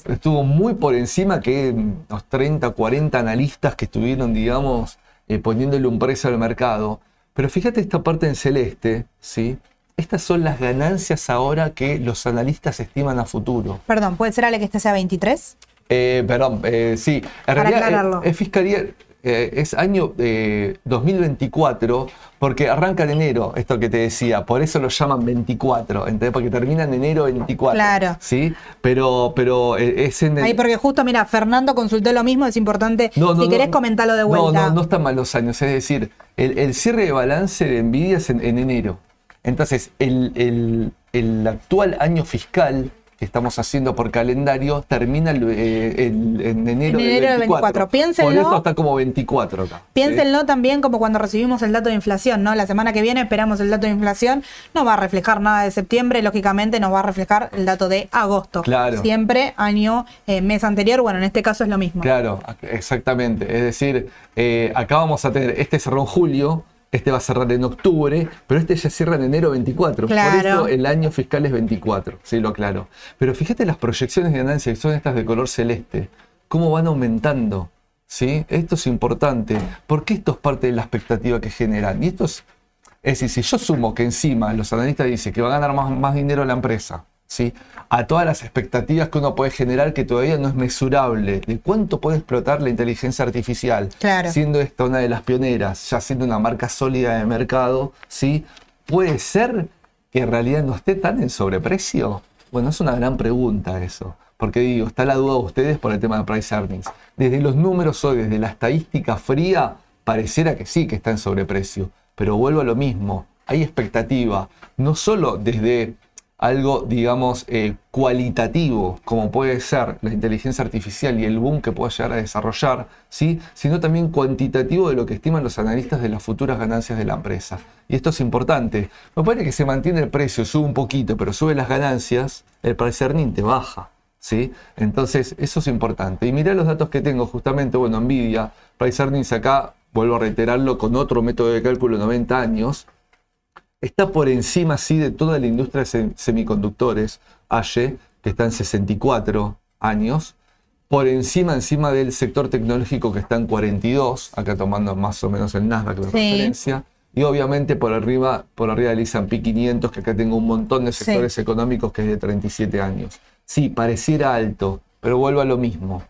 estuvo muy por encima que los 30, 40 analistas que estuvieron, digamos, eh, poniéndole un precio al mercado. Pero fíjate esta parte en celeste, ¿sí? Estas son las ganancias ahora que los analistas estiman a futuro. Perdón, ¿puede ser Ale que este sea 23? Eh, perdón, eh, sí. En Para realidad, aclararlo. eh, es fiscalía, eh, es año eh, 2024, porque arranca en enero, esto que te decía, por eso lo llaman 24, ¿entendés? Porque termina en enero 24. Claro. Sí, pero, pero eh, es en el. Ahí porque justo, mira, Fernando consultó lo mismo, es importante, No, no, si querés no. comentarlo de vuelta. No, no, no están mal los años. Es decir, el, el cierre de balance de Nvidia es en, en enero. Entonces, el, el- el actual año fiscal que estamos haciendo por calendario termina el, eh, el- en enero, En enero del 24. Piénsenlo. Por eso está como 24 acá. ¿sí? Piénsenlo también como cuando recibimos el dato de inflación, ¿no? La semana que viene esperamos el dato de inflación, no va a reflejar nada de septiembre, lógicamente nos va a reflejar el dato de agosto. Claro. Siempre año, eh, mes anterior, bueno, en este caso es lo mismo. Claro, exactamente. Es decir, eh, acá vamos a tener, este cerró en julio, este va a cerrar en octubre, pero este ya cierra en enero 24. Claro. Por eso el año fiscal es 24, sí, lo aclaro. Pero fíjate las proyecciones de ganancia, que son estas de color celeste, cómo van aumentando. ¿sí? Esto es importante, porque esto es parte de la expectativa que generan. Y esto es, es decir, si yo sumo que encima los analistas dicen que va a ganar más, más dinero la empresa, ¿sí? a todas las expectativas que uno puede generar que todavía no es mesurable, de cuánto puede explotar la inteligencia artificial, Claro. siendo esta una de las pioneras, ya siendo una marca sólida de mercado, ¿sí? puede ser que en realidad no esté tan en sobreprecio. Bueno, es una gran pregunta eso. Porque digo, está la duda de ustedes por el tema de price earnings. Desde los números hoy, desde la estadística fría, pareciera que sí que está en sobreprecio. Pero vuelvo a lo mismo. Hay expectativa. No solo desde algo, digamos, eh, cualitativo, como puede ser la inteligencia artificial y el boom que pueda llegar a desarrollar, ¿sí? sino también cuantitativo de lo que estiman los analistas de las futuras ganancias de la empresa. Y esto es importante. Me parece que se mantiene el precio, sube un poquito, pero sube las ganancias, el earning te baja. ¿Sí? Entonces, eso es importante. Y mirá los datos que tengo, justamente, bueno, Nvidia, price earnings acá, vuelvo a reiterarlo, con otro método de cálculo 90 años, está por encima, sí, de toda la industria de semiconductores, AYE, que está en 64 años, por encima, encima del sector tecnológico que está en 42, acá tomando más o menos el Nasdaq de referencia, y obviamente por arriba, por arriba del S&P 500, que acá tengo un montón de sectores económicos que es de 37 años. Sí, pareciera alto, pero vuelvo a lo mismo.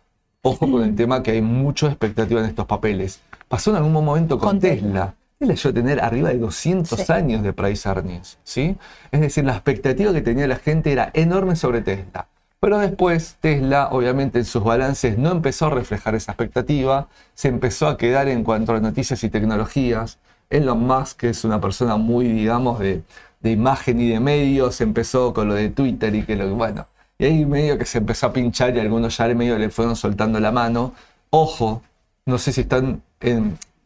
Ojo con el tema que hay mucha expectativa en estos papeles. Pasó en algún momento con, Tesla le a tener arriba de 200 años de price earnings, ¿sí? Es decir, la expectativa que tenía la gente era enorme sobre Tesla. Pero después Tesla, obviamente, en sus balances no empezó a reflejar esa expectativa, se empezó a quedar en cuanto a noticias y tecnologías. Elon Musk, que es una persona muy, digamos, de, imagen y de medios, empezó con lo de Twitter y que lo bueno. Y ahí medio que se empezó a pinchar y algunos ya medio le fueron soltando la mano. Ojo, no sé si están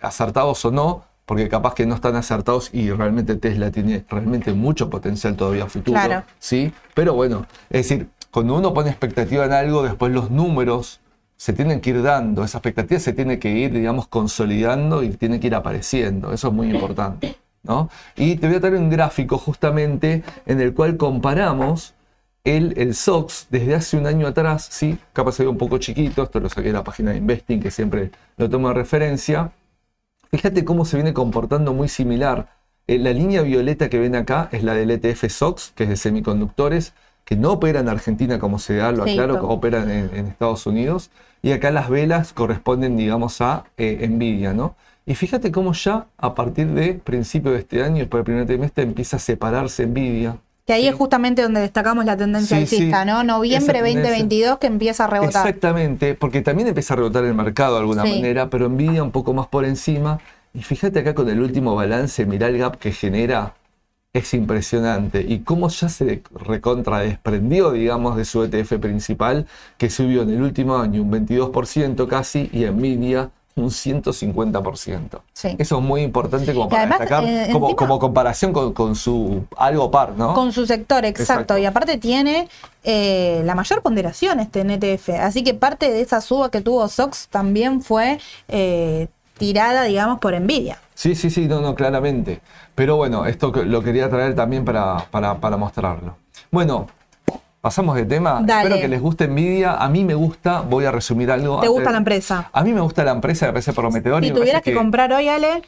acertados o no, porque capaz que no están acertados y realmente Tesla tiene realmente mucho potencial todavía futuro. ¿sí? Pero bueno, es decir, cuando uno pone expectativa en algo, después los números se tienen que ir dando, esa expectativa se tiene que ir, digamos, consolidando y tiene que ir apareciendo. Eso es muy importante. ¿no? Y te voy a traer un gráfico justamente en el cual comparamos el, el SOX desde hace un año atrás, ¿sí? capaz se ve un poco chiquito, esto lo saqué de la página de Investing que siempre lo tomo de referencia, Fíjate cómo se viene comportando muy similar. Eh, la línea violeta que ven acá es la del ETF SOX, que es de semiconductores, que no opera en Argentina como se da, lo aclaro, que en, Estados Unidos. Y acá las velas corresponden, digamos, a eh, Nvidia, ¿no? Y fíjate cómo ya a partir de principio de este año, después del primer trimestre, empieza a separarse Nvidia. Que ahí es justamente donde destacamos la tendencia alcista, ¿no? Noviembre 2022 que empieza a rebotar. Exactamente, porque también empieza a rebotar el mercado de alguna manera, pero Nvidia un poco más por encima. Y fíjate acá con el último balance, mirá el gap que genera, es impresionante. Y cómo ya se recontra desprendió, digamos, de su ETF principal, que subió en el último año un 22% casi, y Nvidia un 150%. Eso es muy importante como para destacar, eh, como, comparación con, su algo par, ¿no? Con su sector, exacto. Y aparte tiene eh, la mayor ponderación este NTF. Así que parte de esa suba que tuvo Sox también fue eh, tirada, digamos, por envidia. Sí, sí, sí, no, no, claramente. Pero bueno, esto lo quería traer también para, para, para mostrarlo. Bueno, Pasamos de tema. Espero que les guste Nvidia. A mí me gusta, voy a resumir algo. ¿Te gusta la empresa? A mí me gusta la empresa, me parece prometedor. Si tuvieras que, comprar hoy, Ale,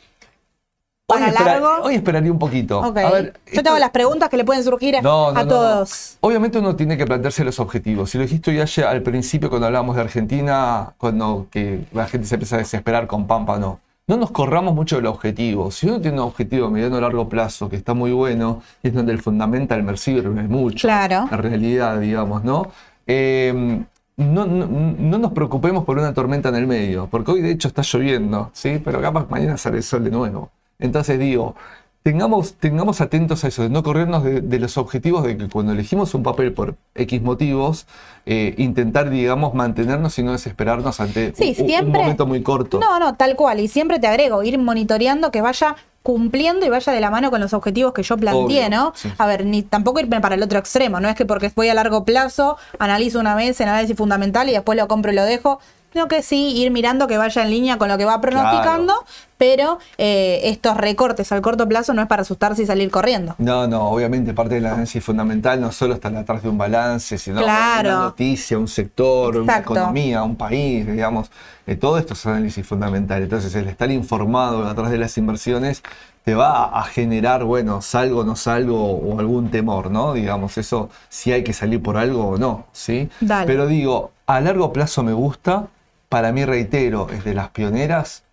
para hoy, largo. hoy esperaría un poquito. A ver, Yo tengo las preguntas que le pueden surgir a, todos. Obviamente uno tiene que plantearse los objetivos. Si lo dijiste ya al principio cuando hablábamos de Argentina, cuando que la gente se empieza a desesperar con Pampa, no no nos corramos mucho del objetivo. Si uno tiene un objetivo a mediano o largo plazo que está muy bueno, y es donde el fundamental me sirve mucho, claro. la realidad, digamos, ¿no? Eh, no, no, nos preocupemos por una tormenta en el medio, porque hoy de hecho está lloviendo, ¿sí? Pero capaz mañana sale el sol de nuevo. Entonces digo, tengamos, tengamos atentos a eso, de no corrernos de, los objetivos de que cuando elegimos un papel por X motivos, eh, intentar, digamos, mantenernos y no desesperarnos ante un, momento muy corto. No, no, tal cual. Y siempre te agrego, ir monitoreando que vaya cumpliendo y vaya de la mano con los objetivos que yo planteé, ¿no? A ver, ni tampoco irme para el otro extremo, no es que porque voy a largo plazo, analizo una vez en análisis fundamental y después lo compro y lo dejo, Creo que sí, ir mirando que vaya en línea con lo que va pronosticando, pero eh, estos recortes al corto plazo no es para asustarse y salir corriendo. No, no, obviamente parte del análisis fundamental no solo está atrás de un balance, sino una noticia, un sector, una economía, un país, digamos. Eh, todo esto es análisis fundamental. Entonces, el estar informado atrás de las inversiones te va a generar, bueno, salgo, no salgo o algún temor, ¿no? Digamos, eso si hay que salir por algo o no, ¿sí? Pero digo, a largo plazo me gusta, para mí, reitero, es de las pioneras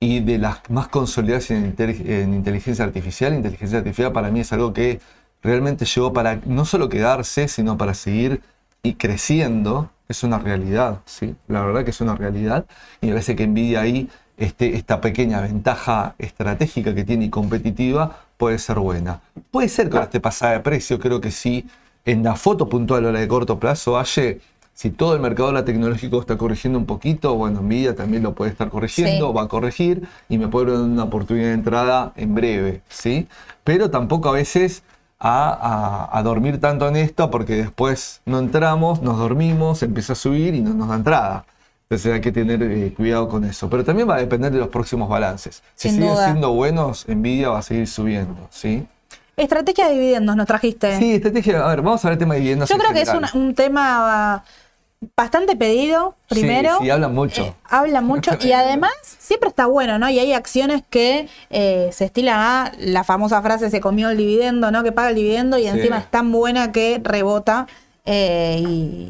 y de las más consolidadas en, inteligencia artificial. Inteligencia artificial para mí es algo que realmente llegó para no solo quedarse, sino para seguir y creciendo. Es una realidad, ¿sí? La verdad que es una realidad. Y me parece que Nvidia ahí este, esta pequeña ventaja estratégica que tiene y competitiva puede ser buena. Puede ser con este pasada de precio, creo que sí. En la foto puntual o la de corto plazo, Aye, si todo el mercado la tecnológico está corrigiendo un poquito, bueno, Nvidia también lo puede estar corrigiendo, va a corregir y me puede dar una oportunidad de entrada en breve, ¿sí? Pero tampoco a veces a, dormir tanto en esto porque después no entramos, nos dormimos, empieza a subir y no nos da entrada. Entonces hay que tener eh, cuidado con eso. Pero también va a depender de los próximos balances. Si siguen siendo buenos, Nvidia va a seguir subiendo, ¿sí? Estrategia de dividendos nos trajiste. Sí, estrategia. A ver, vamos a ver el tema de dividendos. Yo creo que es un, tema bastante pedido, primero. Sí, sí hablan mucho. Eh, hablan mucho y [LAUGHS] además siempre está bueno, ¿no? Y hay acciones que eh, se estilan a la famosa frase se comió el dividendo, ¿no? Que paga el dividendo y encima es tan buena que rebota e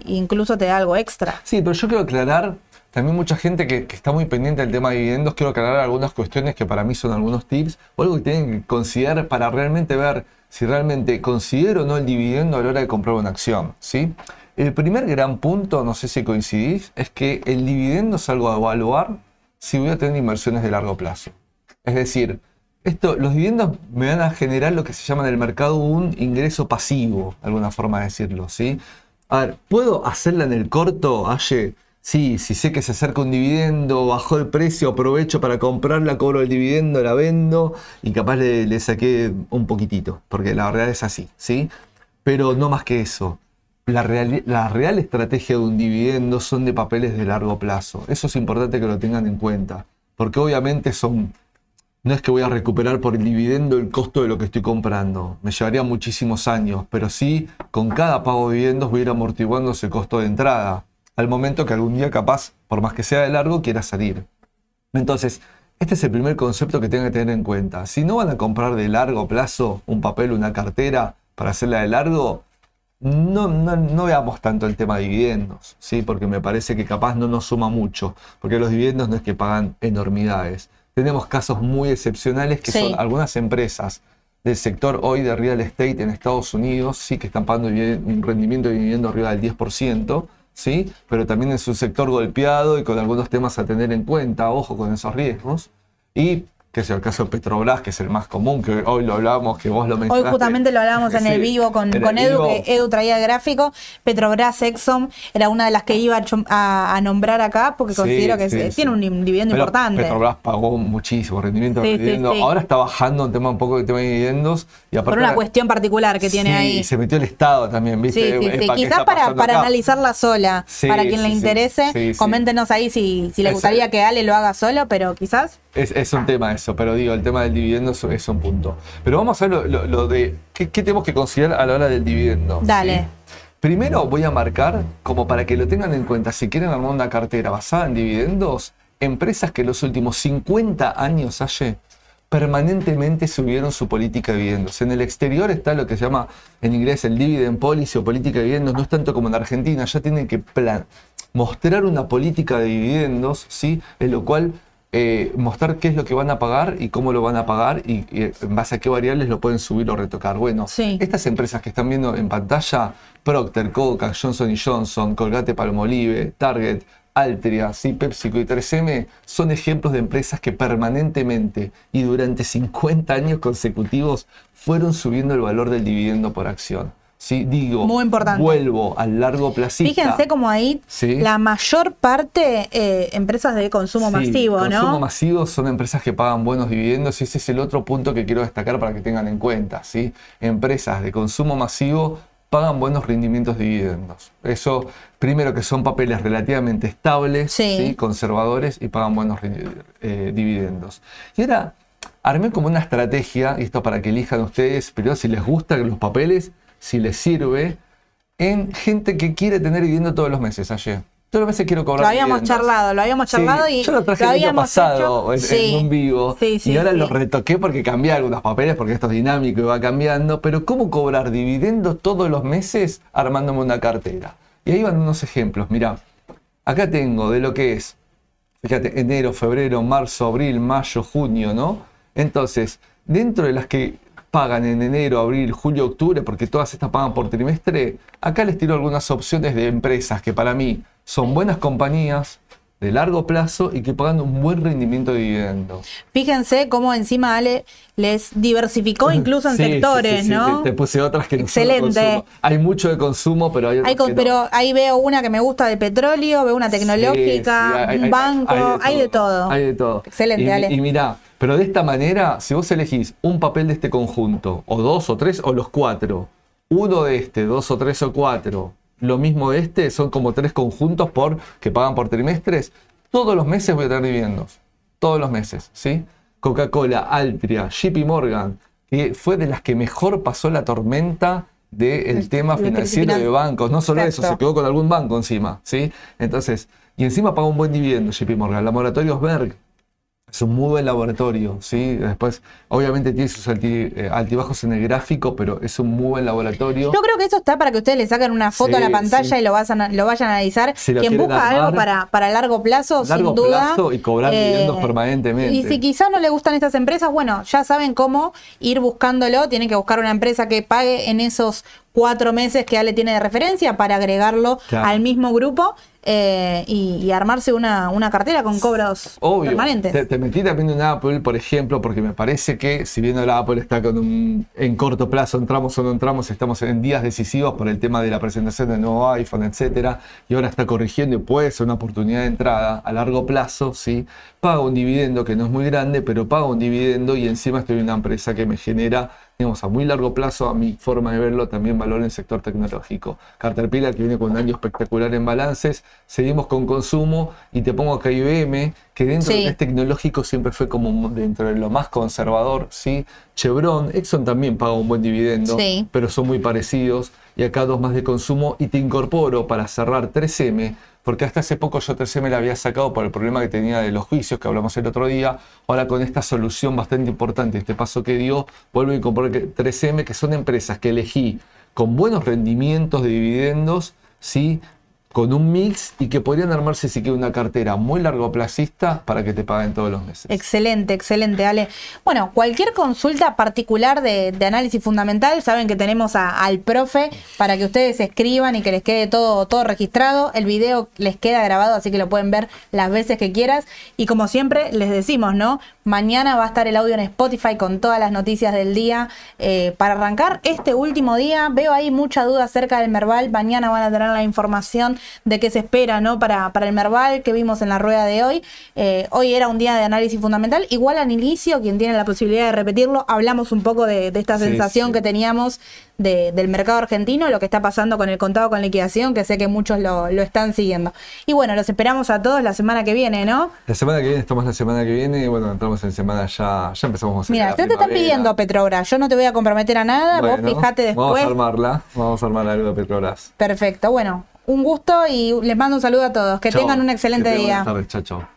incluso te da algo extra. Sí, pero yo quiero aclarar, también mucha gente que, que, está muy pendiente del tema de dividendos, quiero aclarar algunas cuestiones que para mí son algunos tips o algo que tienen que considerar para realmente ver si realmente considero o no el dividendo a la hora de comprar una acción, ¿sí? El primer gran punto, no sé si coincidís, es que el dividendo es algo a evaluar si voy a tener inversiones de largo plazo. Es decir, esto, los dividendos me van a generar lo que se llama en el mercado un ingreso pasivo, alguna forma de decirlo, ¿sí? A ver, ¿puedo hacerla en el corto, Aye? Sí, si sé que se acerca un dividendo, bajó el precio, aprovecho para comprarla, cobro el dividendo, la vendo y capaz le, le saqué un poquitito, porque la verdad es así, ¿sí? Pero no más que eso la real, estrategia de un dividendo son de papeles de largo plazo. Eso es importante que lo tengan en cuenta, porque obviamente son, no es que voy a recuperar por el dividendo el costo de lo que estoy comprando, me llevaría muchísimos años, pero sí con cada pago de dividendos voy a ir amortiguando ese costo de entrada, al momento que algún día capaz, por más que sea de largo, quiera salir. Entonces, este es el primer concepto que tengan que tener en cuenta. Si no van a comprar de largo plazo un papel, una cartera para hacerla de largo, no, no, veamos tanto el tema de dividendos, ¿sí? porque me parece que capaz no nos suma mucho, porque los dividendos no es que pagan enormidades. Tenemos casos muy excepcionales que son algunas empresas del sector hoy de real estate en Estados Unidos, sí que están pagando un rendimiento de dividendos arriba del 10%, ¿sí? pero también es un sector golpeado y con algunos temas a tener en cuenta, ojo con esos riesgos. Y que es el caso de Petrobras, que es el más común, que hoy lo hablábamos, que vos lo mencionaste. Hoy justamente lo hablábamos en el vivo con, con Edu, que Edu traía el gráfico. Petrobras, Exxon, era una de las que iba a, nombrar acá, porque considero que tiene un dividendo importante. Petrobras pagó muchísimo rendimiento de dividendo. Ahora está bajando un tema un poco de tema de dividendos. Y Por una cuestión particular que tiene ahí. Y se metió el Estado también, ¿viste? Sí, sí, Quizás para, para analizarla sola, para quien le interese, coméntenos ahí si, si le gustaría que Ale lo haga solo, pero quizás. Es, un tema eso, pero digo, el tema del dividendo es, un punto. Pero vamos a ver lo, de ¿qué, tenemos que considerar a la hora del dividendo. Dale. Primero voy a marcar, como para que lo tengan en cuenta, si quieren armar una cartera basada en dividendos, empresas que los últimos 50 años haye permanentemente subieron su política de dividendos. En el exterior está lo que se llama en inglés el dividend policy o política de dividendos, no es tanto como en Argentina, ya tienen que plan mostrar una política de dividendos, ¿sí? en lo cual eh, mostrar qué es lo que van a pagar y cómo lo van a pagar y, en base a qué variables lo pueden subir o retocar. Bueno, estas empresas que están viendo en pantalla, Procter, Coca, Johnson Johnson, Colgate Palmolive, Target, Altria, PepsiCo y 3M son ejemplos de empresas que permanentemente y durante 50 años consecutivos fueron subiendo el valor del dividendo por acción. ¿Sí? Digo, Muy importante. vuelvo al largo plazo. Fíjense como ahí la mayor parte eh, empresas de consumo masivo, ¿no? Consumo masivo son empresas que pagan buenos dividendos y ese es el otro punto que quiero destacar para que tengan en cuenta, ¿sí? Empresas de consumo masivo pagan buenos rendimientos de dividendos. Eso, primero que son papeles relativamente estables, conservadores y pagan buenos eh, dividendos. Y ahora, armé como una estrategia, y esto para que elijan ustedes, pero si les gustan los papeles, si les sirve, en gente que quiere tener viviendo todos los meses ayer. Todos los meses quiero cobrar. Lo habíamos charlado, lo habíamos charlado y. Yo lo traje el año pasado en, un vivo. y ahora lo retoqué porque cambié algunos papeles, porque esto es dinámico y va cambiando. Pero, ¿cómo cobrar dividendos todos los meses armándome una cartera? Y ahí van unos ejemplos. Mira, acá tengo de lo que es, fíjate, enero, febrero, marzo, abril, mayo, junio, ¿no? Entonces, dentro de las que pagan en enero, abril, julio, octubre, porque todas estas pagan por trimestre, acá les tiro algunas opciones de empresas que para mí son buenas compañías, de largo plazo y que pagan un buen rendimiento de dividendos. Fíjense cómo encima Ale les diversificó incluso en Sí, sectores, sí, sí, ¿no? Te, te puse otras que no son Excelente. consumo. Hay mucho de consumo, pero hay Hay con- que no. pero ahí veo una que me gusta de petróleo, veo una tecnológica, hay- un hay- banco, hay de, todo. Hay de todo. Excelente, y, Ale. Y mirá, pero de esta manera, si vos elegís un papel de este conjunto, o dos o tres, o los cuatro, uno de este, dos o tres o cuatro, lo mismo de este, son como tres conjuntos por que pagan por trimestres, todos los meses voy a tener dividendos. Todos los meses, ¿sí? Coca-Cola, Altria, JP Morgan, que fue de las que mejor pasó la tormenta del El- tema financiero de bancos. No solo eso, se quedó con algún banco encima, ¿sí? Entonces, y encima paga un buen dividendo JP Morgan. Laboratorios Berg es un muy buen laboratorio, ¿sí? Después, obviamente tiene sus alti- eh, altibajos en el gráfico, pero es un muy buen laboratorio. Yo creo que eso está para que ustedes le saquen una foto a la pantalla sí. y lo vayan a, lo vayan a analizar. Si lo Quien busca armar, algo para, para largo plazo, largo sin duda. plazo y cobrar eh, dividendos permanentemente. Y si quizás no le gustan estas empresas, bueno, ya saben cómo ir buscándolo. Tienen que buscar una empresa que pague en esos cuatro meses que Ale tiene de referencia para agregarlo Claro. al mismo grupo eh, y, y armarse una, una cartera con cobros Obvio. permanentes. Te, te metí también en Apple, por ejemplo, porque me parece que si bien ahora Apple está con un en corto plazo, entramos o no entramos, estamos en días decisivos por el tema de la presentación del nuevo iPhone, etcétera, y ahora está corrigiendo y puede ser una oportunidad de entrada a largo plazo, sí, paga un dividendo que no es muy grande, pero paga un dividendo y encima estoy en una empresa que me genera digamos, a muy largo plazo, a mi forma de verlo, también valor en el sector tecnológico. Caterpillar, que viene con un año espectacular en balances, seguimos con consumo y te pongo acá IBM, que dentro Sí. de lo que es tecnológico siempre fue como dentro de lo más conservador, ¿sí? Chevron, Exxon también paga un buen dividendo, Sí. pero son muy parecidos. Y acá dos más de consumo y te incorporo para cerrar 3M, porque hasta hace poco yo 3M la había sacado por el problema que tenía de los juicios que hablamos el otro día. Ahora con esta solución bastante importante, este paso que dio, vuelvo a incorporar que 3M, que son empresas que elegí con buenos rendimientos de dividendos, ¿sí? Con un mix y que podrían armarse si quiere una cartera muy largoplacista para que te paguen todos los meses. Excelente, excelente, Ale. Bueno, cualquier consulta particular de, análisis fundamental, saben que tenemos al profe para que ustedes escriban y que les quede todo, todo registrado. El video les queda grabado, así que lo pueden ver las veces que quieras. Y como siempre, les decimos, ¿no? Mañana va a estar el audio en Spotify con todas las noticias del día. Eh, para arrancar este último día, veo ahí mucha duda acerca del Merval. Mañana van a tener la información de qué se espera, ¿no? Para, para el Merval que vimos en la rueda de hoy. Eh, hoy era un día de análisis fundamental. Igual al inicio, quien tiene la posibilidad de repetirlo, hablamos un poco de, de esta Sí, sensación sí. que teníamos de- del mercado argentino, lo que está pasando con el contado con liquidación, que sé que muchos lo, lo están siguiendo. Y bueno, los esperamos a todos la semana que viene, ¿no? La semana que viene, estamos la semana que viene y bueno, entramos en semana ya, ya empezamos a Mira, la te, están pidiendo Petrobras. Yo no te voy a comprometer a nada. Bueno, Vos fijate después. Vamos a armarla, vamos a armar algo de Petrobras. Perfecto. Bueno, un gusto y les mando un saludo a todos. Que tengan un excelente día. Buenas tardes, chao, chao.